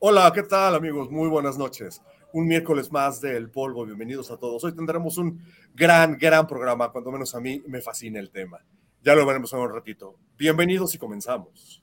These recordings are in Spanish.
Hola, ¿qué tal amigos? Muy buenas noches. Un miércoles más del polvo. Bienvenidos a todos. Hoy tendremos un gran, gran programa. Cuando menos a mí me fascina el tema. Ya lo veremos en un ratito. Bienvenidos y comenzamos.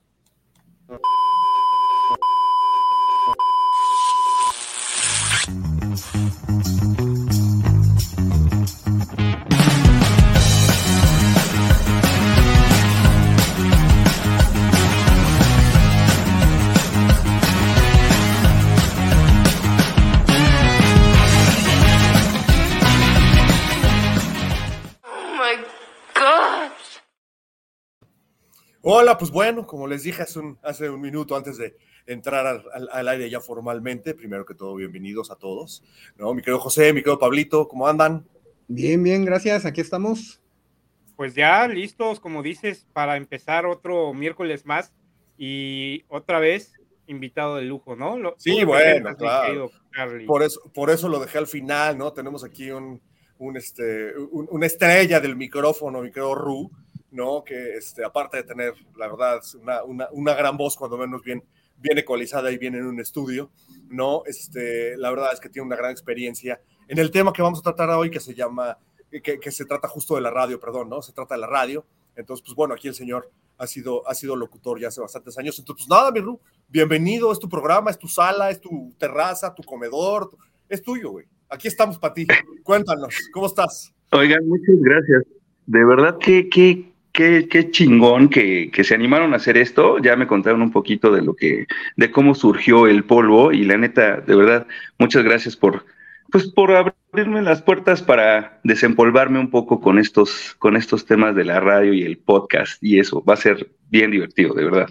Hola, pues bueno, como les dije hace un, hace un minuto antes de entrar al, al, aire ya formalmente, primero que todo, bienvenidos a todos. ¿no? Mi querido José, mi querido Pablito, ¿cómo andan? Bien, bien, gracias, aquí estamos. Pues ya listos, como dices, para empezar otro miércoles más y otra vez invitado de lujo, ¿no? Lo, sí, bueno, claro. Por eso, por eso lo dejé al final, ¿no? Tenemos aquí un, un este, un, una estrella del micrófono, mi querido Ru ¿no? Que este, aparte de tener, la verdad, una, una, una, gran voz, cuando menos bien, bien ecualizada y bien en un estudio, ¿no? Este, la verdad es que tiene una gran experiencia en el tema que vamos a tratar hoy, que se llama, que, que se trata justo de la radio, perdón, ¿no? Se trata de la radio. Entonces, pues bueno, aquí el señor ha sido, ha sido locutor ya hace bastantes años. Entonces, pues nada, mi Ru, bienvenido, es tu programa, es tu sala, es tu terraza, tu comedor, es tuyo, güey. Aquí estamos para ti. Cuéntanos, ¿cómo estás? Oigan, muchas gracias. De verdad que, que qué, chingón que, que, se animaron a hacer esto. Ya me contaron un poquito de lo que, de cómo surgió el polvo y la neta, de verdad, muchas gracias por, pues por abrirme las puertas para desempolvarme un poco con estos, con estos temas de la radio y el podcast y eso. Va a ser bien divertido, de verdad.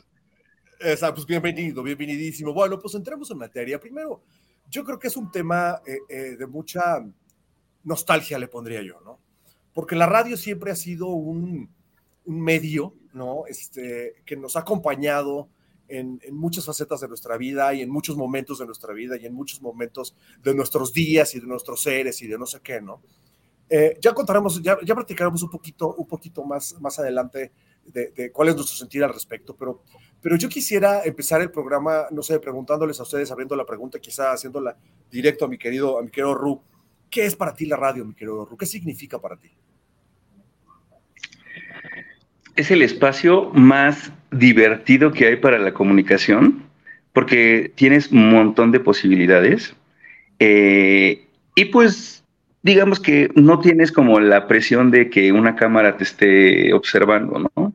Exacto, pues bienvenido, bienvenidísimo. Bueno, pues entremos en materia. Primero, yo creo que es un tema eh, eh, de mucha nostalgia, le pondría yo, ¿no? Porque la radio siempre ha sido un, un medio, ¿no? Este, que nos ha acompañado en, en, muchas facetas de nuestra vida y en muchos momentos de nuestra vida y en muchos momentos de nuestros días y de nuestros seres y de no sé qué, ¿no? Eh, ya contaremos, ya, ya platicaremos un poquito, un poquito más, más adelante de, de, cuál es nuestro sentir al respecto, pero, pero yo quisiera empezar el programa, no sé, preguntándoles a ustedes, abriendo la pregunta, quizá haciéndola directo a mi querido, a mi querido Ru. ¿Qué es para ti la radio, mi querido Ru? ¿Qué significa para ti? Es el espacio más divertido que hay para la comunicación, porque tienes un montón de posibilidades. Eh, y pues, digamos que no tienes como la presión de que una cámara te esté observando, ¿no?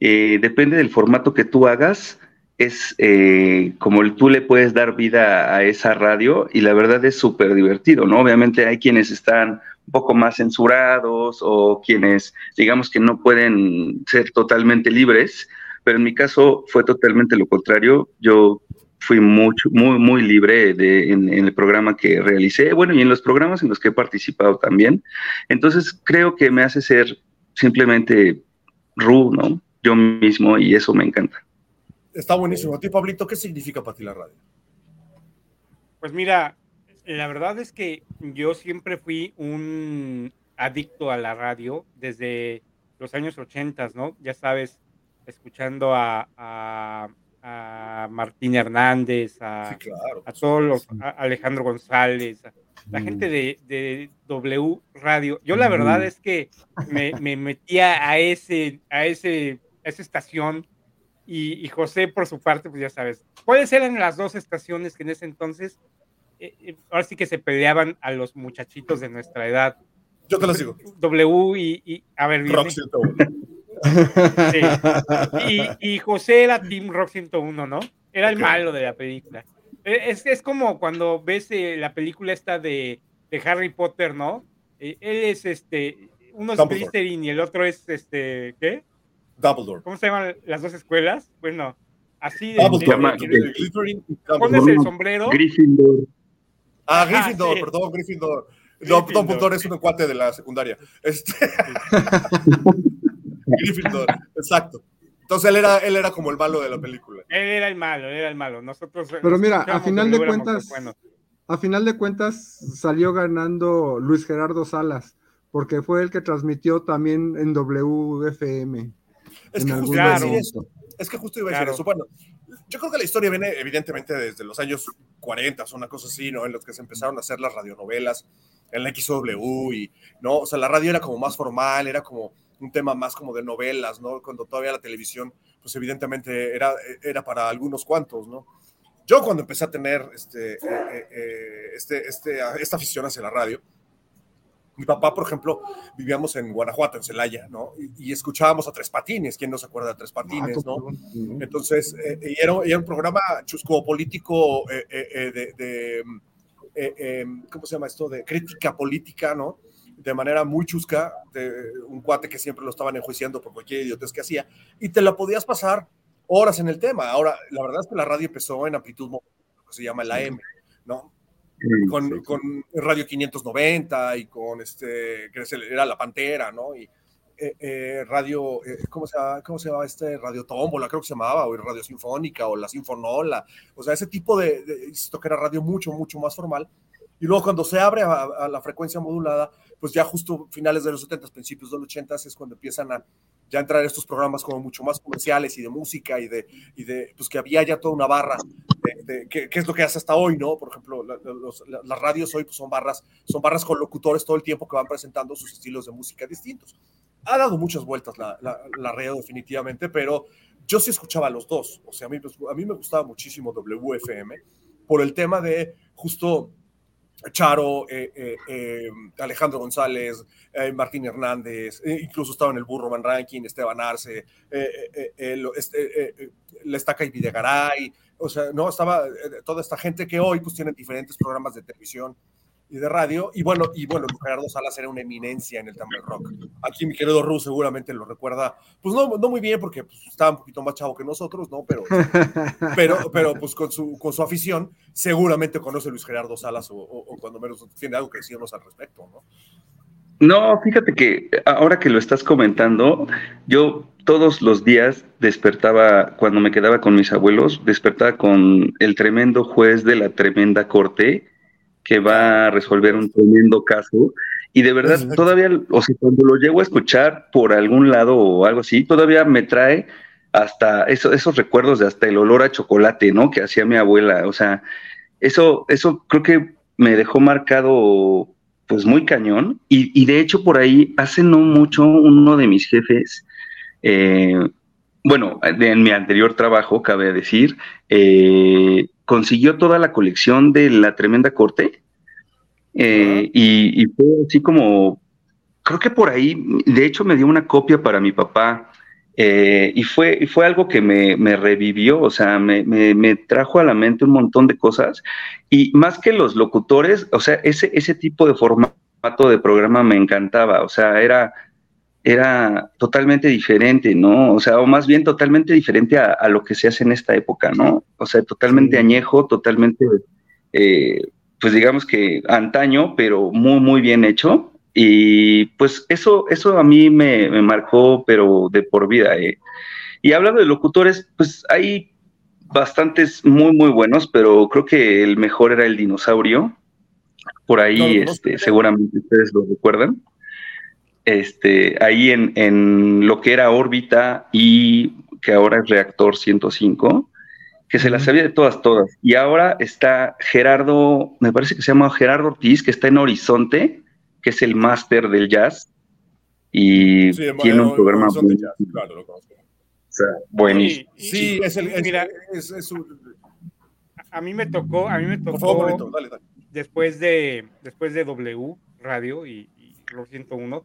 Eh, depende del formato que tú hagas, es eh, como tú le puedes dar vida a esa radio y la verdad es súper divertido, ¿no? Obviamente hay quienes están poco más censurados o quienes digamos que no pueden ser totalmente libres, pero en mi caso fue totalmente lo contrario. Yo fui mucho, muy, muy libre de, en, en, el programa que realicé, bueno, y en los programas en los que he participado también. Entonces creo que me hace ser simplemente Ru, ¿no? Yo mismo y eso me encanta. Está buenísimo. ¿A ti, Pablito, qué significa para ti la radio? Pues mira, la verdad es que yo siempre fui un adicto a la radio desde los años 80, ¿no? Ya sabes, escuchando a, a, a Martín Hernández, a, sí, claro, a todos los, a Alejandro González, a la mm. gente de, de, W Radio. Yo la verdad es que me, me metía a ese, a ese, a esa estación y, y, José por su parte, pues ya sabes, puede ser en las dos estaciones que en ese entonces eh, eh, ahora sí que se peleaban a los muchachitos de nuestra edad. Yo te lo digo. W y, y a ver, Rock 101. Sí. Y, y, José era Team Rock 101, ¿no? Era el malo de la película. Eh, es, es como cuando ves eh, la película esta de, de Harry Potter, ¿no? Eh, él es este, uno es Slytherin y el otro es este, ¿qué? Dumbledore. ¿Cómo se llaman las dos escuelas? Bueno, así de, pones el sombrero. Gryffindor. Ah, Gryffindor, sí. perdón, Gryffindor. No, Dumbledore es un cuate de la secundaria. Este... Gryffindor, exacto. Entonces él era, él era como el malo de la película. Él era el malo, él era el malo. Nosotros. Pero mira, a final de cuentas, bueno. a final de cuentas salió ganando Luis Gerardo Salas, porque fue el que transmitió también en WFM. Es que justo claro. decir eso. Es que justo iba a decir eso. Bueno, yo creo que la historia viene evidentemente desde los años 40, o una cosa así, ¿no? En los que se empezaron a hacer las radionovelas en la XW y, ¿no? O sea, la radio era como más formal, era como un tema más como de novelas, ¿no? Cuando todavía la televisión, pues evidentemente era, era para algunos cuantos, ¿no? Yo cuando empecé a tener este, eh, eh, eh, este, este, esta afición hacia la radio, mi papá, por ejemplo, vivíamos en Guanajuato, en Celaya, ¿no? Y, escuchábamos a Tres Patines, ¿quién no se acuerda de Tres Patines, ah, no? Entonces, y era, un programa chusco político de, de ¿cómo se llama esto? De crítica política, ¿no? de manera muy chusca, de un cuate que siempre lo estaban enjuiciando por cualquier idiotez que hacía, y te la podías pasar horas en el tema. Ahora, la verdad es que la radio empezó en amplitud que se llama la AM, ¿no? Con, con, Radio 590 y con este, que era La Pantera, ¿no? Y eh, eh, Radio, eh, ¿cómo, se llama, ¿cómo se llama este? Radio Tómbola, creo que se llamaba, o Radio Sinfónica, o La Sinfonola, o sea, ese tipo de, de, esto que era radio mucho, mucho más formal. Y luego cuando se abre a la frecuencia modulada, pues ya justo finales de los 70, principios de los 80 es cuando empiezan a ya entrar estos programas como mucho más comerciales y de música y de, y de pues que había ya toda una barra, de, que, es lo que hace hasta hoy, ¿no? Por ejemplo, las radios hoy pues son barras, son barras con locutores todo el tiempo que van presentando sus estilos de música distintos. Ha dado muchas vueltas la, la, la radio definitivamente, pero yo sí escuchaba a los dos, o sea, a mí, pues, a mí me gustaba muchísimo WFM por el tema de justo Charo, eh, eh, eh, Alejandro González, Martín Hernández, incluso estaba en el Burroman Ranking, Esteban Arce, este, la Estaca y Videgaray, o sea, no, estaba toda esta gente que hoy pues tienen diferentes programas de televisión y de radio. Y bueno, y bueno, Gerardo Salas era una eminencia en el Tamil Rock. Aquí mi querido Ru seguramente lo recuerda, pues no, no muy bien porque pues, estaba un poquito más chavo que nosotros, ¿no? Pero, pero, pero pues con su, con su afición seguramente conoce a Luis Gerardo Salas o, cuando menos tiene algo que decirnos al respecto, ¿no? No, fíjate que ahora que lo estás comentando, yo todos los días despertaba, cuando me quedaba con mis abuelos, despertaba con el tremendo juez de la tremenda corte, que va a resolver un tremendo caso. Y de verdad, todavía, o sea, cuando lo llego a escuchar por algún lado o algo así, todavía me trae hasta eso, esos recuerdos de hasta el olor a chocolate, ¿no? Que hacía mi abuela. O sea, eso, eso creo que me dejó marcado pues muy cañón. Y, de hecho por ahí, hace no mucho, uno de mis jefes, eh, bueno, en mi anterior trabajo, cabe decir, eh, consiguió toda la colección de la Tremenda Corte. Eh, y, fue así como, creo que por ahí, de hecho me dio una copia para mi papá. Eh, y fue, fue algo que me, revivió, o sea, me, me, trajo a la mente un montón de cosas. Y más que los locutores, o sea, ese, ese tipo de formato de programa me encantaba, o sea, era era totalmente diferente, ¿no? O sea, o más bien totalmente diferente a, lo que se hace en esta época, ¿no? O sea, totalmente añejo, totalmente, eh, pues digamos que antaño, pero muy, muy bien hecho. Y pues eso, eso a mí me, marcó, pero de por vida. ¿eh? Y hablando de locutores, pues hay bastantes muy, muy buenos, pero creo que el mejor era el dinosaurio. Por ahí, este, seguramente ustedes lo recuerdan este, ahí en, lo que era órbita y que ahora es reactor 105, que se las sabía de todas, todas. Y ahora está Gerardo, me parece que se llama Gerardo Ortiz, que está en Horizonte, que es el máster del jazz. Y tiene un programa muy... claro, lo conozco. buenísimo. Sí, es el... mira, A mí me tocó, a mí me tocó... Después de, después de W Radio y, y 101,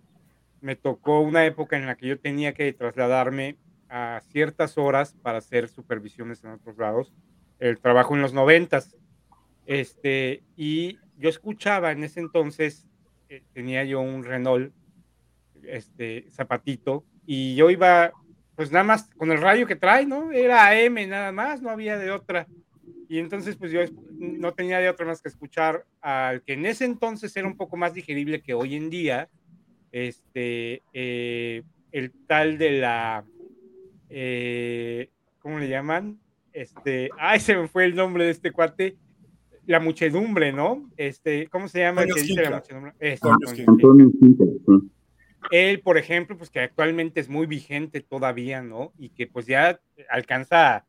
me tocó una época en la que yo tenía que trasladarme a ciertas horas para hacer supervisiones en otros lados, el trabajo en los noventas. Este, y yo escuchaba en ese entonces, eh, tenía yo un Renault, este, zapatito, y yo iba, pues nada más con el radio que trae, ¿no? Era AM nada más, no había de otra. Y entonces, pues yo no tenía de otra más que escuchar al que en ese entonces era un poco más digerible que hoy en día, este, eh, el tal de la, eh, ¿cómo le llaman? Este, ay, se me fue el nombre de este cuate, la muchedumbre, ¿no? Este, ¿cómo se llama? dice la muchedumbre? él, por ejemplo, pues que actualmente es muy vigente todavía, ¿no? Y que pues ya alcanza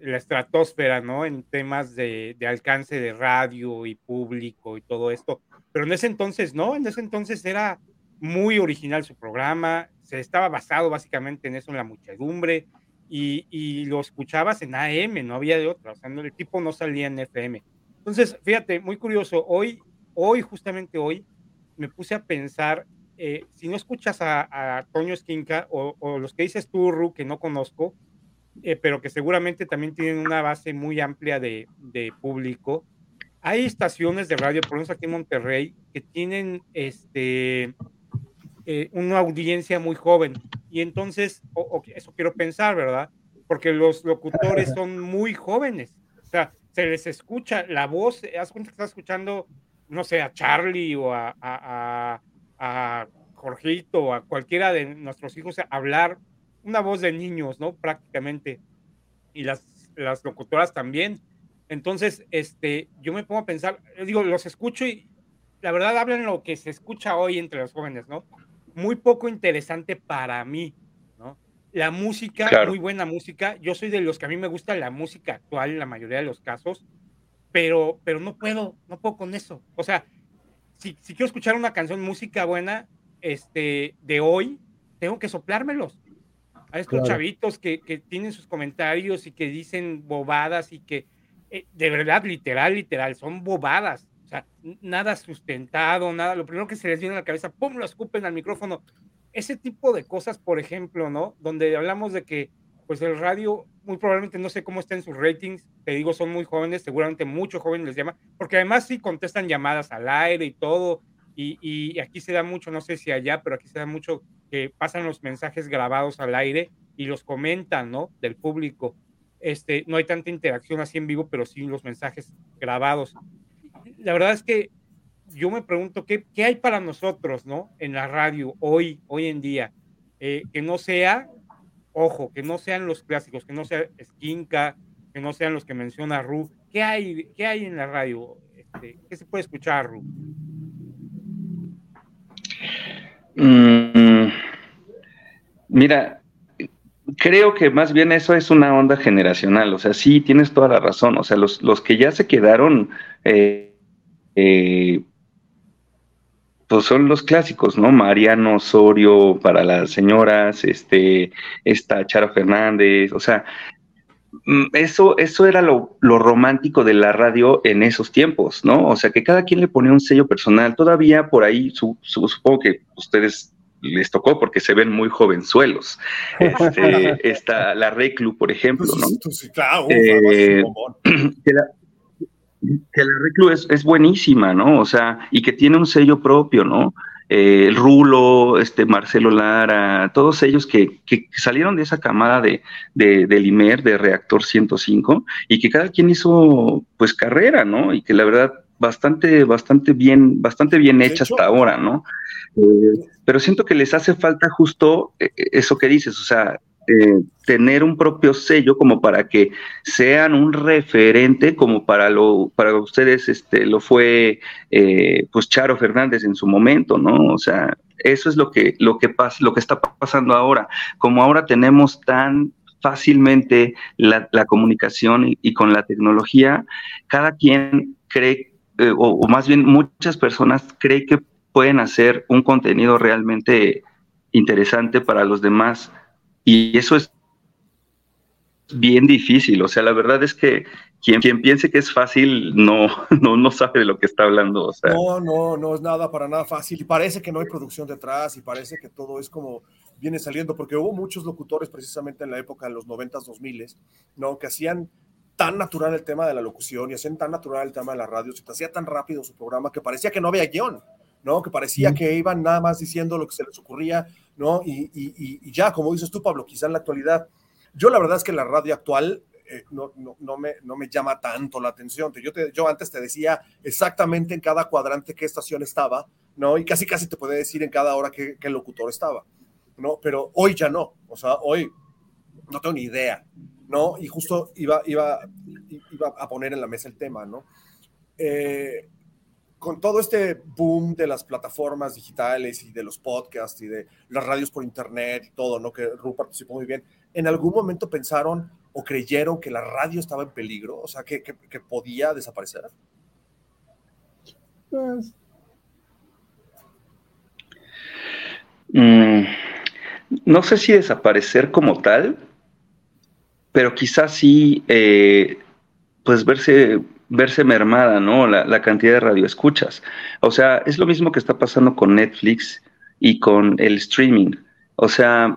la estratosfera, ¿no? En temas de, de, alcance de radio y público y todo esto. Pero en ese entonces, no, en ese entonces era muy original su programa, se estaba basado básicamente en eso, en la muchedumbre, y, y lo escuchabas en AM, no había de otra, o sea, el tipo no salía en FM. Entonces, fíjate, muy curioso, hoy, hoy, justamente hoy, me puse a pensar, eh, si no escuchas a, Toño Esquinca o, o, los que dices tú, Ru, que no conozco, eh, pero que seguramente también tienen una base muy amplia de, de público, hay estaciones de radio, por ejemplo aquí en Monterrey, que tienen este, eh, una audiencia muy joven. Y entonces, eso quiero pensar, ¿verdad? Porque los locutores son muy jóvenes. O sea, se les escucha la voz, haz cuenta que estás escuchando, no sé, a Charlie o a, a, a, Jorgito o a cualquiera de nuestros hijos hablar una voz de niños, ¿no? Prácticamente. Y las, las locutoras también. Entonces, este, yo me pongo a pensar, digo, los escucho y la verdad hablan lo que se escucha hoy entre los jóvenes, ¿no? Muy poco interesante para mí, ¿no? La música, muy buena música. Yo soy de los que a mí me gusta la música actual en la mayoría de los casos, pero, pero no puedo, no puedo con eso. O sea, si, si quiero escuchar una canción, música buena, este, de hoy, tengo que soplármelos. Hay estos chavitos que, que tienen sus comentarios y que dicen bobadas y que eh, de verdad, literal, literal, son bobadas. Sea, nada sustentado, nada. Lo primero que se les viene a la cabeza, ¡pum! lo escupen al micrófono. Ese tipo de cosas, por ejemplo, ¿no? Donde hablamos de que, pues el radio, muy probablemente no sé cómo está en sus ratings, te digo, son muy jóvenes, seguramente muchos jóvenes les llaman, porque además sí contestan llamadas al aire y todo, y, y, aquí se da mucho, no sé si allá, pero aquí se da mucho que pasan los mensajes grabados al aire y los comentan, ¿no? Del público. Este, no hay tanta interacción así en vivo, pero sí los mensajes grabados. La verdad es que yo me pregunto qué, qué hay para nosotros, ¿no? En la radio hoy, hoy en día, eh, que no sea, ojo, que no sean los clásicos, que no sea Skinka, que no sean los que menciona Ru. ¿Qué hay, qué hay en la radio? Este, ¿Qué se puede escuchar, Ru? Mm, mira, creo que más bien eso es una onda generacional, o sea, sí, tienes toda la razón, o sea, los, los que ya se quedaron, eh, eh, pues son los clásicos, ¿no? Mariano Osorio para las señoras, este, esta Chara Fernández, o sea, mm, eso, eso era lo, lo, romántico de la radio en esos tiempos, ¿no? O sea, que cada quien le ponía un sello personal. Todavía por ahí, su, supongo que ustedes les tocó porque se ven muy jovenzuelos. Este, está la Reclu, por ejemplo, ¿no? Sí, claro, eh, que, la, Reclu es, buenísima, ¿no? O sea, y que tiene un sello propio, ¿no? Eh, el Rulo, este Marcelo Lara, todos ellos que, que salieron de esa camada de, de, del IMER, de Reactor 105, y que cada quien hizo pues carrera, ¿no? Y que la verdad bastante, bastante bien, bastante bien hecha hasta ahora, ¿no? Eh, pero siento que les hace falta justo eh, eso que dices, o sea, eh, tener un propio sello como para que sean un referente, como para lo para ustedes este lo fue pues Charo Fernández en su momento, ¿no? O sea, eso es lo que lo que pasa, lo que está pasando ahora. Como ahora tenemos tan fácilmente la, comunicación y, con la tecnología, cada quien cree eh, o, más bien muchas personas creen que pueden hacer un contenido realmente interesante para los demás y eso es bien difícil. O sea, la verdad es que quien, quien piense que es fácil no, no, no sabe de lo que está hablando. O sea. No, no, no es nada para nada fácil. Y parece que no hay producción detrás y parece que todo es como viene saliendo, porque hubo muchos locutores precisamente en la época de los 90s, 2000 ¿no? Que hacían tan natural el tema de la locución y hacían tan natural el tema de la radio, se te hacía tan rápido su programa que parecía que no había guion, ¿no? Que parecía que iban nada más diciendo lo que se les ocurría, ¿no? Y, ya, como dices tú, Pablo, quizá en la actualidad, yo la verdad es que la radio actual eh, no, no, me, no me llama tanto la atención. Yo, te, yo antes te decía exactamente en cada cuadrante qué estación estaba, ¿no? Y casi casi te puede decir en cada hora qué, qué locutor estaba, ¿no? Pero hoy ya no, o sea, hoy no tengo ni idea, ¿no? Y justo iba, iba, iba a poner en la mesa el tema, ¿no? Eh, con todo este boom de las plataformas digitales y de los podcasts y de las radios por internet y todo, ¿no? Que Ru participó muy bien, ¿en algún momento pensaron o creyeron que la radio estaba en peligro? O sea, que, que, podía desaparecer. Pues... Mm, no sé si desaparecer como tal, pero quizás sí, eh, pues verse, verse mermada, ¿no? La, cantidad de radioescuchas. O sea, es lo mismo que está pasando con Netflix y con el streaming. O sea,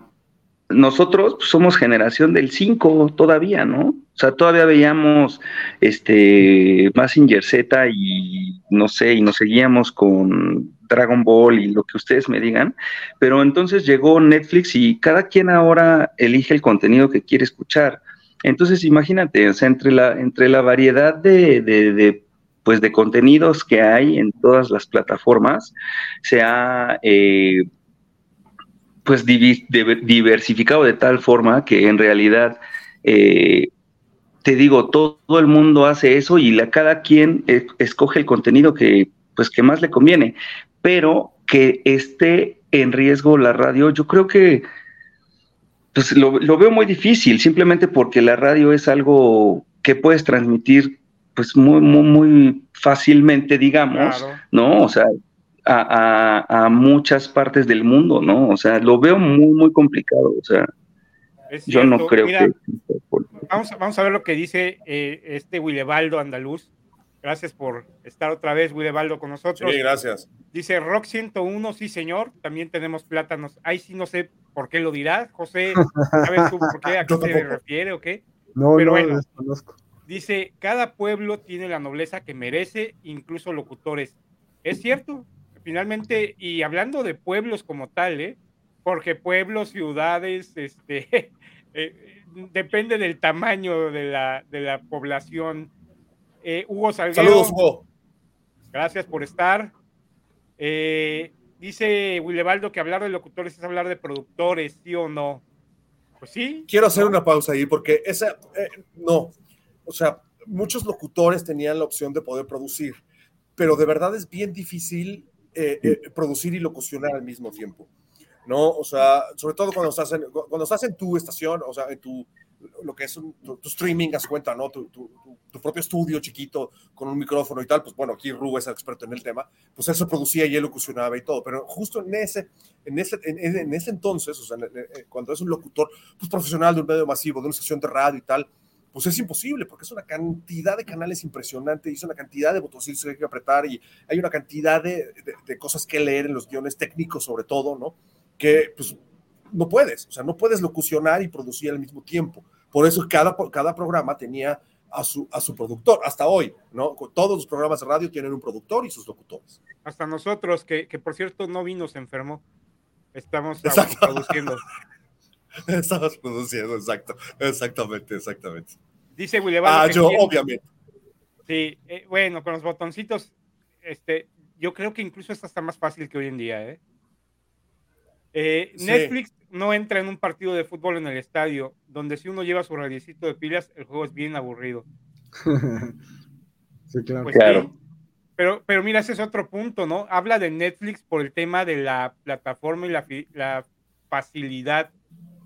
nosotros somos generación del 5 todavía, ¿no? O sea, todavía veíamos este Massinger Z y no sé, y nos seguíamos con Dragon Ball y lo que ustedes me digan, pero entonces llegó Netflix y cada quien ahora elige el contenido que quiere escuchar. Entonces, imagínate, o sea, entre la, entre la variedad de, de, pues, de contenidos que hay en todas las plataformas, se ha eh, pues diversificado de tal forma que en realidad, eh, te digo, todo, el mundo hace eso y la, cada quien e, escoge el contenido que, pues, que más le conviene, pero que esté en riesgo la radio, yo creo que pues lo, veo muy difícil, simplemente porque la radio es algo que puedes transmitir pues muy, muy, muy fácilmente, digamos, ¿no? O sea, a, muchas partes del mundo, ¿no? O sea, lo veo muy, muy complicado, o sea, yo no creo que... Vamos, vamos a ver lo que dice eh, este Willebaldo Andaluz. Gracias por estar otra vez, Willebaldo, con nosotros. Sí, gracias. Dice Rock 101, sí, señor. También tenemos plátanos. Ahí sí no sé por qué lo dirás, José. ¿Sabes tú por qué? ¿A qué se refiere o qué? No, Pero no, bueno, Dice, cada pueblo tiene la nobleza que merece, incluso locutores. Es cierto, finalmente, y hablando de pueblos como tal, ¿eh? porque pueblos, ciudades, este, eh, depende del tamaño de la, de la población. Eh, Hugo Salguero. Saludos, Hugo. Gracias por estar. Eh, dice Willebaldo que hablar de locutores es hablar de productores, ¿sí o no? Pues sí. Quiero hacer una pausa ahí porque esa, eh, no, o sea, muchos locutores tenían la opción de poder producir, pero de verdad es bien difícil eh, producir y locucionar al mismo tiempo, ¿no? O sea, sobre todo cuando estás en, cuando estás en tu estación, o sea, en tu, lo que es tu, streaming, haz cuenta, ¿no? Tu, tu, tu, propio estudio chiquito con un micrófono y tal, pues bueno, aquí Ru es el experto en el tema, pues eso producía y él locucionaba y todo, pero justo en ese, en ese, en, ese entonces, o sea, cuando es un locutor pues, profesional de un medio masivo, de una estación de radio y tal, pues es imposible, porque es una cantidad de canales impresionante y es una cantidad de botoncitos que hay que apretar y hay una cantidad de, de, de cosas que leer en los guiones técnicos sobre todo, ¿no? Que pues no puedes, o sea, no puedes locucionar y producir al mismo tiempo. Por eso cada, cada programa tenía a su, a su productor, hasta hoy, ¿no? Todos los programas de radio tienen un productor y sus locutores. Hasta nosotros, que, que por cierto no vino, se enfermó. Estamos produciendo. Estamos produciendo, exacto, exactamente, exactamente. Dice William. Ah, yo, obviamente. Sí, eh, bueno, con los botoncitos, este, yo creo que incluso esto está más fácil que hoy en día, ¿eh? Eh, Netflix no entra en un partido de fútbol en el estadio, donde si uno lleva su radiecito de pilas, el juego es bien aburrido. sí, claro. Pues pero, pero mira, ese es otro punto, ¿no? Habla de Netflix por el tema de la plataforma y la, facilidad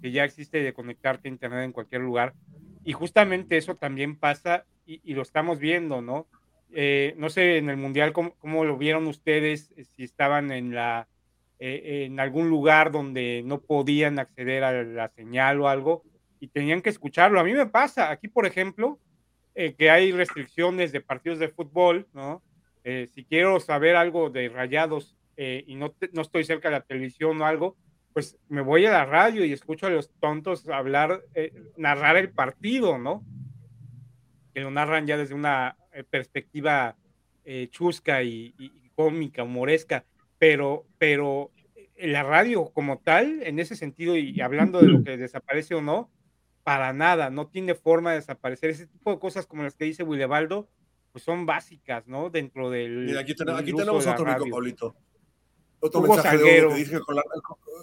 que ya existe de conectarte a Internet en cualquier lugar. Y justamente eso también pasa y, lo estamos viendo, ¿no? Eh, no sé en el Mundial cómo, lo vieron ustedes, si estaban en la eh, en algún lugar donde no podían acceder a la señal o algo y tenían que escucharlo. A mí me pasa, aquí por ejemplo, eh, que hay restricciones de partidos de fútbol, ¿no? Eh, si quiero saber algo de rayados y no, no estoy cerca de la televisión o algo, pues me voy a la radio y escucho a los tontos hablar, narrar el partido, ¿no? Que lo narran ya desde una perspectiva chusca y, y cómica, humoresca pero, pero la radio como tal, en ese sentido, y hablando de lo que desaparece o no, para nada, no tiene forma de desaparecer. Ese tipo de cosas como las que dice Willebaldo, pues son básicas, ¿no? Dentro del. Mira, aquí, tenemos otro amigo, Paulito. Otro mensaje de Hugo que dice con la,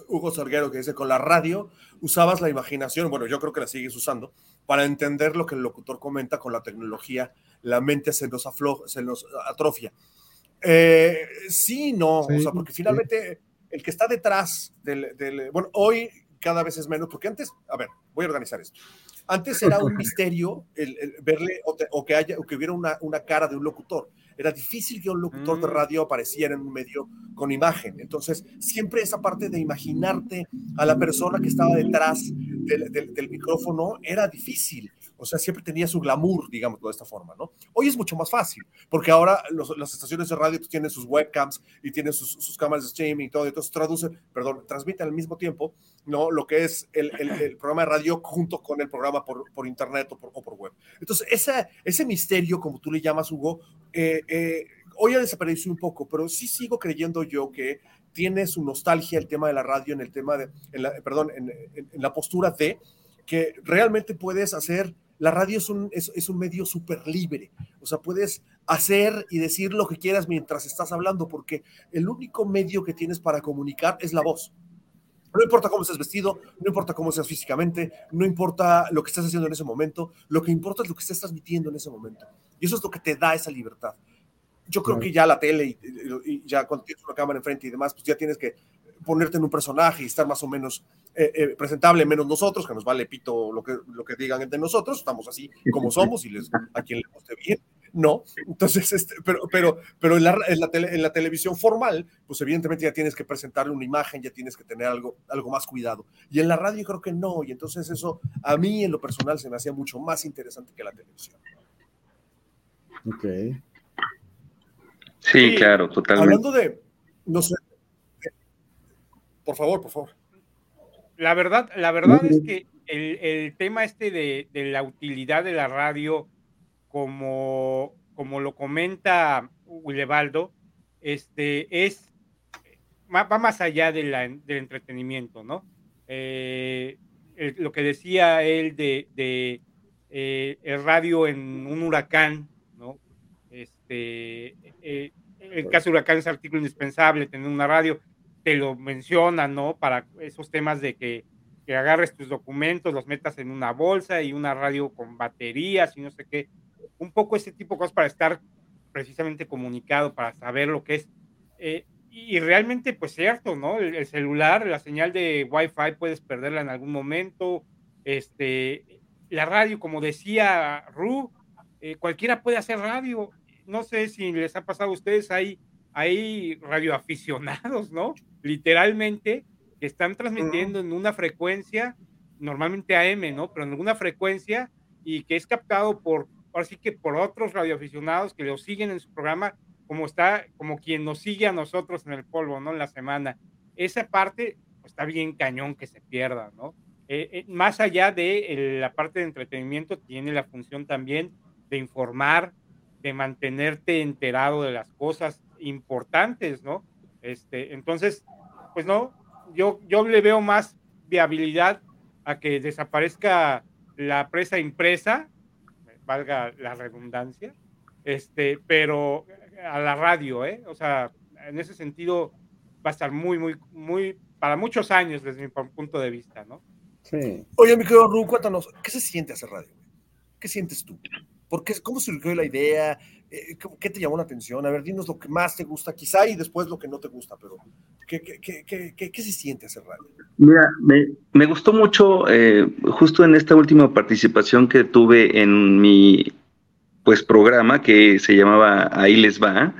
Hugo Sarguero que dice con la radio usabas la imaginación, bueno, yo creo que la sigues usando, para entender lo que el locutor comenta con la tecnología, la mente se nos, afloja, se nos atrofia Eh, sí, no, o sea, porque finalmente el que está detrás del, Bueno, hoy cada vez es menos, porque antes, a ver, voy a organizar esto. Antes era un misterio el, verle o, que haya o que hubiera una, una cara de un locutor era difícil que un locutor de mm. radio apareciera en un medio con imagen. Entonces, siempre esa parte de imaginarte a la persona que estaba detrás del, micrófono era difícil. O sea, siempre tenía su glamour, digamos, de esta forma, ¿no? Hoy es mucho más fácil, porque ahora las estaciones de radio tienen sus webcams y tienen sus, cámaras de streaming y todo, entonces traducen, perdón, transmiten al mismo tiempo, ¿no? Lo que es el, programa de radio junto con el programa por, por internet o por, o por, web. Entonces, ese, ese misterio, como tú le llamas, Hugo, eh, eh, hoy ha desaparecido un poco, pero sí sigo creyendo yo que tiene su nostalgia el tema de la radio en el tema de, perdón, en, la postura de que realmente puedes hacer, la radio es un, es, un medio súper libre, o sea, puedes hacer y decir lo que quieras mientras estás hablando, porque el único medio que tienes para comunicar es la voz. No importa cómo estés vestido, no importa cómo seas físicamente, no importa lo que estés haciendo en ese momento, lo que importa es lo que estés transmitiendo en ese momento. Y eso es lo que te da esa libertad. Yo creo que ya la tele y, ya cuando tienes una cámara enfrente y demás, pues ya tienes que ponerte en un personaje y estar más o menos eh, eh, presentable, menos nosotros, que nos vale pito lo que, lo que digan entre nosotros, estamos así como somos y les, a quien le guste bien, no. Entonces, este, pero, pero, pero en, la, en, la en la televisión formal, pues evidentemente ya tienes que presentarle una imagen, ya tienes que tener algo, algo más cuidado. Y en la radio creo que no, y entonces eso a mí en lo personal se me hacía mucho más interesante que la televisión. Ok. Sí, claro, totalmente. Hablando de, no sé, por favor, por favor. La verdad, la verdad es que el, tema este de, la utilidad de la radio, como, como lo comenta Willebaldo, este, es, va más allá de la, del entretenimiento, ¿no? Eh, lo que decía él de, de eh, el radio en un huracán, este, eh, el caso de Huracán es artículo indispensable, tener una radio, te lo menciona, ¿no? Para esos temas de que, que, agarres tus documentos, los metas en una bolsa y una radio con baterías y no sé qué. Un poco ese tipo de cosas para estar precisamente comunicado, para saber lo que es. Eh, y realmente, pues cierto, ¿no? El, celular, la señal de Wi-Fi puedes perderla en algún momento. Este, la radio, como decía Ru, eh, cualquiera puede hacer radio no sé si les ha pasado a ustedes, hay, hay radioaficionados, ¿no? Literalmente, que están transmitiendo en una frecuencia, normalmente AM, ¿no? Pero en alguna frecuencia y que es captado por, ahora sí que por otros radioaficionados que lo siguen en su programa, como está, como quien nos sigue a nosotros en el polvo, ¿no? En la semana. Esa parte pues, está bien cañón que se pierda, ¿no? Eh, eh, más allá de la parte de entretenimiento, tiene la función también de informar, de mantenerte enterado de las cosas importantes, ¿no? Este, entonces, pues no, yo, yo le veo más viabilidad a que desaparezca la presa impresa, valga la redundancia, este, pero a la radio, ¿eh? O sea, en ese sentido va a estar muy, muy, muy, para muchos años desde mi punto de vista, ¿no? Sí. Oye, mi querido Ru, cuéntanos, ¿qué se siente hacer radio? ¿Qué sientes tú? ¿Por qué, ¿Cómo surgió la idea? Eh, ¿Qué te llamó la atención? A ver, dinos lo que más te gusta, quizá, y después lo que no te gusta, pero ¿qué, qué, se siente hacer radio? Mira, me, gustó mucho, eh, justo en esta última participación que tuve en mi pues programa que se llamaba Ahí les va,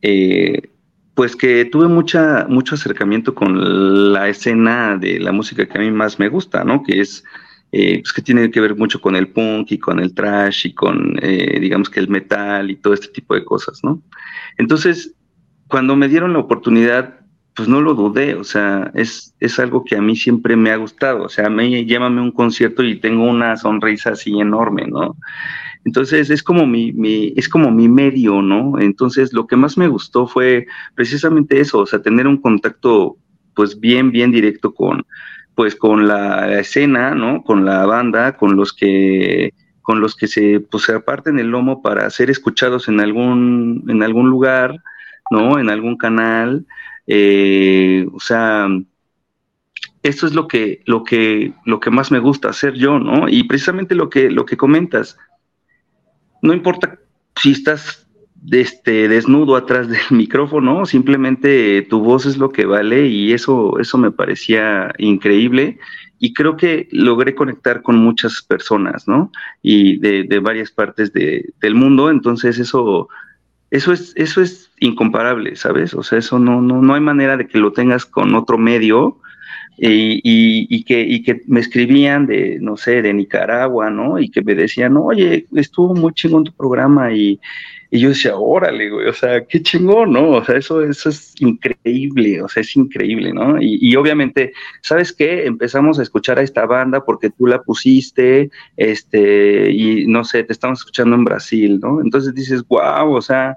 eh, pues que tuve mucha, mucho acercamiento con la escena de la música que a mí más me gusta, ¿no? Que es eh, pues que tiene que ver mucho con el punk y con el trash y con, eh, digamos que el metal y todo este tipo de cosas, ¿no? Entonces, cuando me dieron la oportunidad, pues no lo dudé, o sea, es, es algo que a mí siempre me ha gustado, o sea, me llámame un concierto y tengo una sonrisa así enorme, ¿no? Entonces es como mi, mi, es como mi medio, ¿no? Entonces lo que más me gustó fue precisamente eso, o sea, tener un contacto pues bien, bien directo con, pues con la escena, ¿no? Con la banda, con los que con los que se, pues, se aparten el lomo para ser escuchados en algún, en algún lugar, ¿no? En algún canal. Eh, o sea, esto es lo que, lo que, lo que más me gusta hacer yo, ¿no? Y precisamente lo que, lo que comentas. No importa si estás este, desnudo atrás del micrófono, simplemente tu voz es lo que vale y eso, eso me parecía increíble y creo que logré conectar con muchas personas, ¿no? Y de, de varias partes de, del mundo, entonces eso, eso es, eso es incomparable, ¿sabes? O sea, eso no, no, no hay manera de que lo tengas con otro medio y, y, que, y que me escribían de, no sé, de Nicaragua, ¿no? Y que me decían, oye, estuvo muy chingón tu programa y, y yo decía, órale, güey, o sea, qué chingón, ¿no? O sea, eso, eso es increíble, o sea, es increíble, ¿no? Y, y, obviamente, ¿sabes qué? Empezamos a escuchar a esta banda porque tú la pusiste, este, y no sé, te estamos escuchando en Brasil, ¿no? Entonces dices, wow, o sea,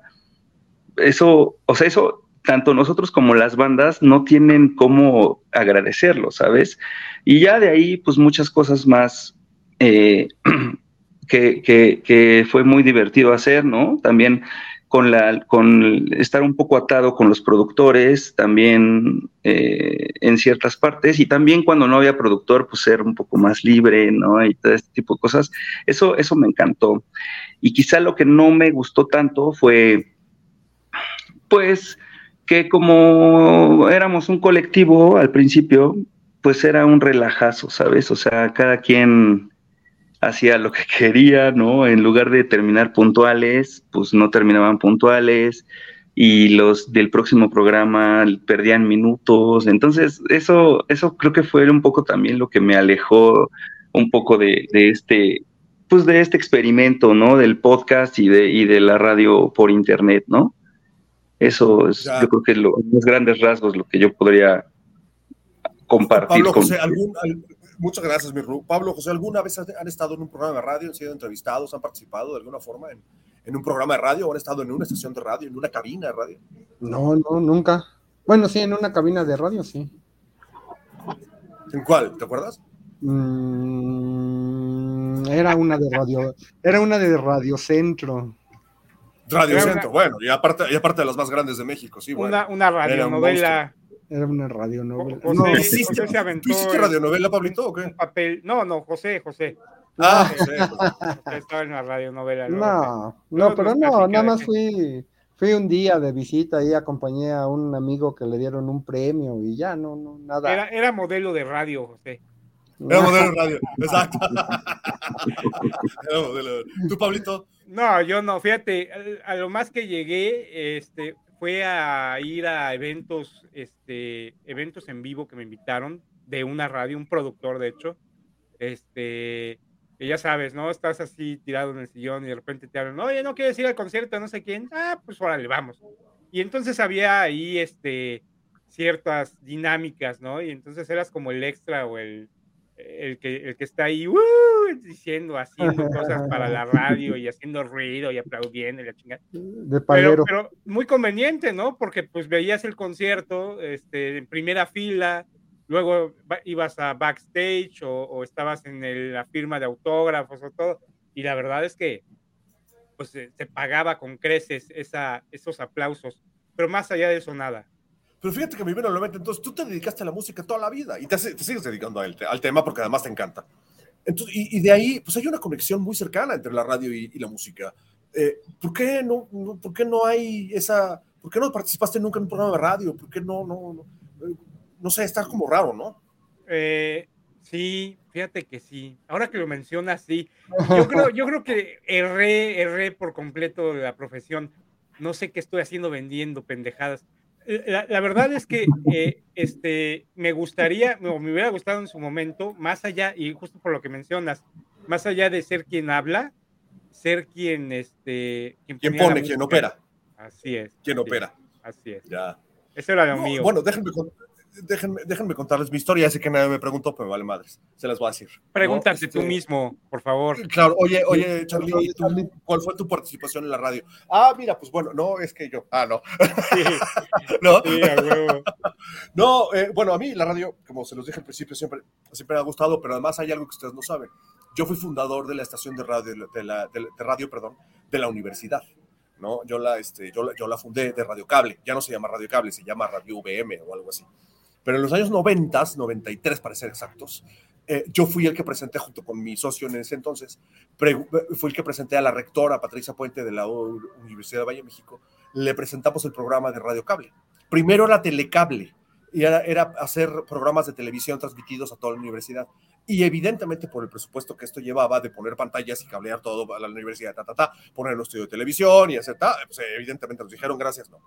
eso, o sea, eso tanto nosotros como las bandas no tienen cómo agradecerlo, ¿sabes? Y ya de ahí, pues muchas cosas más eh, que, que, fue muy divertido hacer, ¿no? También con, la, con estar un poco atado con los productores, también eh, en ciertas partes, y también cuando no había productor, pues ser un poco más libre, ¿no? Y todo este tipo de cosas. Eso, eso me encantó. Y quizá lo que no me gustó tanto fue, pues, que como éramos un colectivo al principio, pues era un relajazo, ¿sabes? O sea, cada quien hacía lo que quería, ¿no? En lugar de terminar puntuales, pues no terminaban puntuales y los del próximo programa perdían minutos. Entonces, eso, eso creo que fue un poco también lo que me alejó un poco de, de este, pues de este experimento, ¿no? Del podcast y de, y de la radio por internet, ¿no? Eso es, yo creo que es los grandes rasgos lo que yo podría compartir. Pablo José, muchas gracias, mi Ru. Pablo José, ¿alguna vez han estado en un programa de radio, han sido entrevistados, han participado de alguna forma en, en un programa de radio o han estado en una estación de radio, en una cabina de radio? No, no, nunca. Bueno, sí, en una cabina de radio, sí. ¿En cuál? ¿Te acuerdas? Mm, era una de radio, era una de Radio Centro. Radio Centro, bueno, y aparte, y aparte de las más grandes de México, sí, bueno. Una, una radionovela. Era una radionovela. José, no, ¿Hiciste, José aventó ¿Tú hiciste radionovela, Pablito, o qué? Papel. No, no, José, José. Ah, José. José estaba en una radionovela. No, no, pero no, nada más fui, fui un día de visita y acompañé a un amigo que le dieron un premio y ya, no, no, nada. Era, era modelo de radio, José. Era modelo de radio, exacto. Era modelo. ¿Tú, Pablito? No, yo no, fíjate, a lo más que llegué, este, fue a ir a eventos, este, eventos en vivo que me invitaron de una radio, un productor de hecho, este, ya sabes, ¿no? Estás así tirado en el sillón y de repente te hablan, oye, ¿no quieres ir al concierto no sé quién? Ah, pues órale, vamos. Y entonces había ahí, este, ciertas dinámicas, ¿no? Y entonces eras como el extra o el, el que, el que está ahí uh, diciendo, haciendo cosas para la radio y haciendo ruido y aplaudiendo y la chingada. De pero, pero, muy conveniente, ¿no? Porque pues veías el concierto este, en primera fila, luego ibas a backstage o, o estabas en la firma de autógrafos o todo. Y la verdad es que pues se, se pagaba con creces esa, esos aplausos. Pero más allá de eso, nada. Pero fíjate que me viene a la mente, entonces tú te dedicaste a la música toda la vida y te, te sigues dedicando al, tema porque además te encanta. Entonces, y, y, de ahí, pues hay una conexión muy cercana entre la radio y, y la música. Eh, ¿por, qué no, no, ¿Por qué no hay esa... ¿Por qué no participaste nunca en un programa de radio? ¿Por qué no, no, no, eh, no sé, está como raro, ¿no? Eh, sí, fíjate que sí. Ahora que lo mencionas, sí. Yo creo, yo creo que erré, erré por completo la profesión. No sé qué estoy haciendo vendiendo pendejadas la, la, verdad es que eh, este, me gustaría, o me hubiera gustado en su momento, más allá, y justo por lo que mencionas, más allá de ser quien habla, ser quien, este, quien, ¿Quién pone, quien opera. Así es. Quien opera. Así es. Ya. Eso era lo no, mío. Bueno, déjenme, déjenme, déjenme, contarles mi historia. Así que nadie me preguntó, pero vale madres. Se las voy a decir. Pregúntate ¿no? tú este, mismo, por favor. Claro, oye, oye, Charlie, ¿tú, ¿cuál fue tu participación en la radio? Ah, mira, pues bueno, no, es que yo. Ah, no. Sí. ¿No? Sí, a huevo. no, eh, bueno, a mí la radio, como se los dije al principio, siempre, siempre me ha gustado, pero además hay algo que ustedes no saben. Yo fui fundador de la estación de radio, de, la, de, de radio, perdón, de la universidad. ¿no? Yo la, este, yo, la, yo la fundé de Radio Cable, ya no se llama Radio Cable, se llama Radio VM o algo así. Pero en los años 90, 93 para ser exactos, eh, yo fui el que presenté junto con mi socio en ese entonces, fui el que presenté a la rectora Patricia Puente de la Universidad de Valle México, le presentamos el programa de Radio Cable. Primero era Telecable, y era, hacer programas de televisión transmitidos a toda la universidad. Y evidentemente por el presupuesto que esto llevaba de poner pantallas y cablear todo a la universidad, ta, ta, ta, poner un estudio de televisión y hacer, ta, pues evidentemente nos dijeron gracias, no.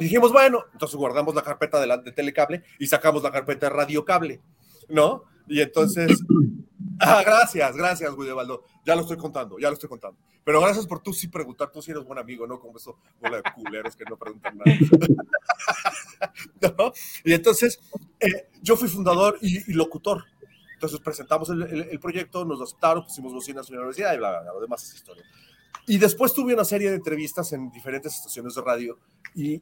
Y dijimos, bueno, entonces guardamos la carpeta de, la, de telecable y sacamos la carpeta de radiocable, ¿no? Y entonces, ah, gracias, gracias, Guidebaldo. Ya lo estoy contando, ya lo estoy contando. Pero gracias por tú sí preguntar, tú sí eres buen amigo, ¿no? Como eso, bola de culeros que no preguntan nada. ¿No? Y entonces, eh, yo fui fundador y, locutor. Entonces presentamos el, el, proyecto, nos aceptaron, pusimos bocinas en la universidad y bla, bla, bla, lo demás es historia. Y después tuve una serie de entrevistas en diferentes estaciones de radio y,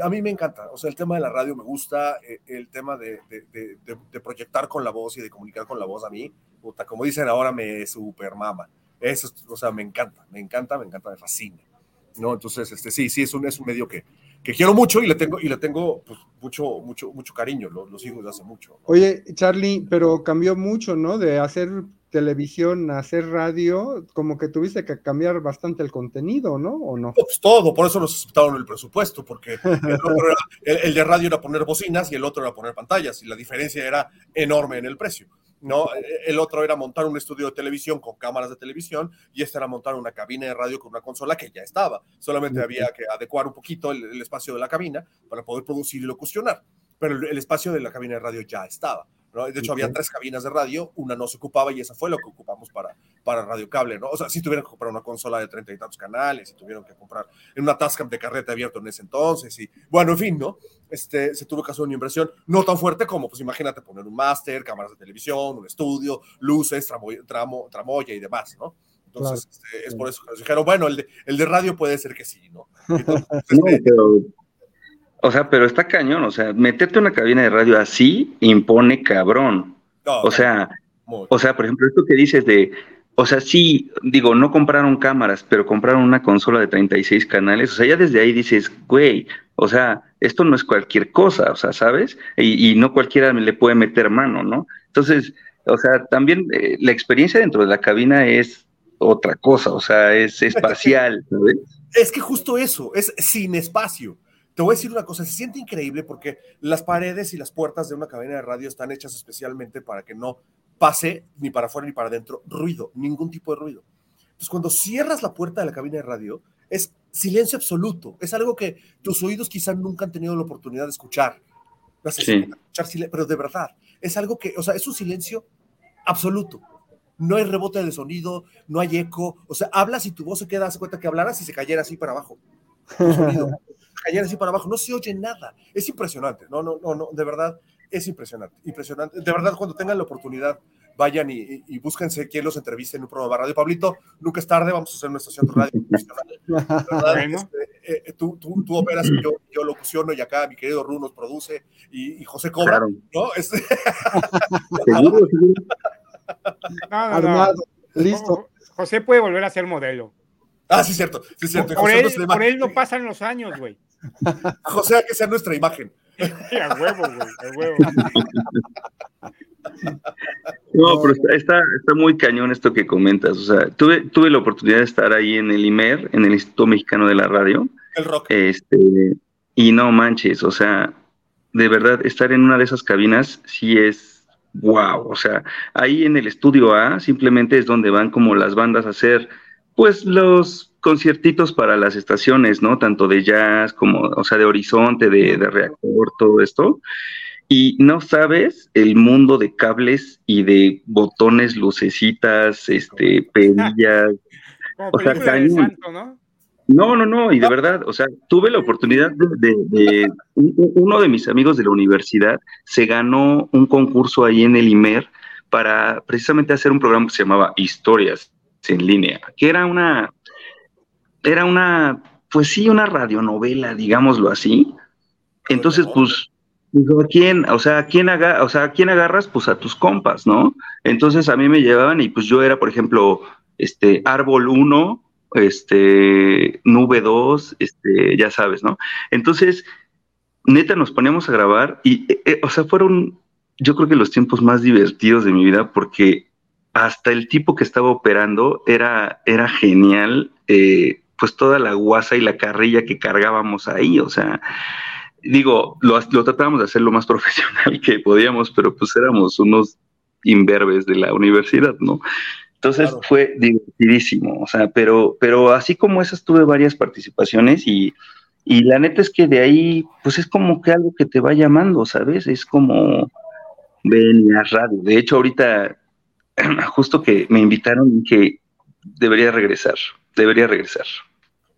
a mí me encanta. O sea, el tema de la radio me gusta, eh, el tema de, de, proyectar con la voz y de comunicar con la voz a mí, como dicen ahora, me super mama. Eso, o sea, me encanta, me encanta, me encanta, me fascina. ¿no? Entonces, este, sí, sí, es un, es un medio que, que quiero mucho y le tengo, y le tengo pues, mucho, mucho, mucho cariño, lo, lo sigo desde hace mucho. Oye, Charlie, pero cambió mucho, ¿no? De hacer televisión a hacer radio, como que tuviste que cambiar bastante el contenido, ¿no? ¿O no? Pues todo, por eso nos aceptaron el presupuesto, porque el, de radio era poner bocinas y el otro era poner pantallas, y la diferencia era enorme en el precio. ¿no? El otro era montar un estudio de televisión con cámaras de televisión y este era montar una cabina de radio con una consola que ya estaba. Solamente había que adecuar un poquito el, espacio de la cabina para poder producir y locucionar, pero el espacio de la cabina de radio ya estaba. De hecho, había tres cabinas de radio, una no se ocupaba y esa fue lo que ocupamos para, para Radio Cable, ¿no? O sea, si tuvieron que comprar una consola de treinta y tantos canales, si tuvieron que comprar en una Tascam de carrete abierto en ese entonces, y bueno, en fin, ¿no? Este, se tuvo que hacer una inversión no tan fuerte como, pues imagínate, poner un máster, cámaras de televisión, un estudio, luces, tramo, tramoya y demás, ¿no? Entonces, este, es por eso que nos dijeron, bueno, el de, el de radio puede ser que sí, ¿no? Entonces, este, o sea, pero está cañón, o sea, meterte una cabina de radio así impone cabrón. o sea, o sea, por ejemplo, esto que dices de, o sea, sí, digo, no compraron cámaras, pero compraron una consola de 36 canales, o sea, ya desde ahí dices, güey, o sea, esto no es cualquier cosa, o sea, ¿sabes? Y, no cualquiera le puede meter mano, ¿no? Entonces, o sea, también eh, la experiencia dentro de la cabina es otra cosa, o sea, es espacial, ¿sabes? Es que justo eso, es sin espacio. Te voy a decir una cosa, se siente increíble porque las paredes y las puertas de una cabina de radio están hechas especialmente para que no pase ni para afuera ni para adentro ruido, ningún tipo de ruido. Entonces, cuando cierras la puerta de la cabina de radio, es silencio absoluto. Es algo que tus oídos quizás nunca han tenido la oportunidad de escuchar. Sí. pero de verdad, es algo que, o sea, es un silencio absoluto. No hay rebote de sonido, no hay eco. O sea, hablas y tu voz se queda, hace cuenta que hablaras y se cayera así para abajo. caer así para abajo, no se oye nada. Es impresionante, no, no, no, no, de verdad, es impresionante, impresionante. De verdad, cuando tengan la oportunidad, vayan y, y, búsquense quién los entreviste en un programa de radio. Pablito, nunca es tarde, vamos a hacer una estación de radio este, eh, tú, tú, tú, operas y yo, yo locuciono y acá mi querido Ru nos produce y, y José cobra, ¿no? Este... Armado, listo. José puede volver a ser modelo. Ah, sí, cierto, sí, cierto. Por, él, por él no pasan los años, güey. José, que sea nuestra imagen. a huevo, güey, a huevo. No, pero está, está, muy cañón esto que comentas. O sea, tuve, tuve la oportunidad de estar ahí en el IMER, en el Instituto Mexicano de la Radio. El rock. Este, y no manches, o sea, de verdad, estar en una de esas cabinas sí es wow. O sea, ahí en el estudio A simplemente es donde van como las bandas a hacer, pues, los conciertitos para las estaciones, ¿no? Tanto de jazz como, o sea, de horizonte, de, reactor, todo esto. Y no sabes el mundo de cables y de botones, lucecitas, este, perillas. o sea, ¿no? No, no, no, y de verdad, o sea, tuve la oportunidad de, de, uno de mis amigos de la universidad se ganó un concurso ahí en el IMER para precisamente hacer un programa que se llamaba Historias en línea, que era una, era una, pues sí, una radionovela, digámoslo así. Entonces, pues, ¿a quién, o sea, ¿a quién, o sea, ¿a quién agarras? Pues a tus compas, ¿no? Entonces a mí me llevaban y pues yo era, por ejemplo, este, árbol 1, este, nube 2, este, ya sabes, ¿no? Entonces, neta, nos poníamos a grabar y, eh, eh, o sea, fueron yo creo que los tiempos más divertidos de mi vida porque hasta el tipo que estaba operando era, era genial, eh, pues toda la guasa y la carrilla que cargábamos ahí, o sea, digo, lo, lo tratábamos de hacer lo más profesional que podíamos, pero pues éramos unos imberbes de la universidad, ¿no? Entonces fue divertidísimo, o sea, pero, pero así como esas tuve varias participaciones y, y la neta es que de ahí, pues es como que algo que te va llamando, ¿sabes? Es como ven a radio. De hecho, ahorita, justo que me invitaron, que debería regresar, debería regresar.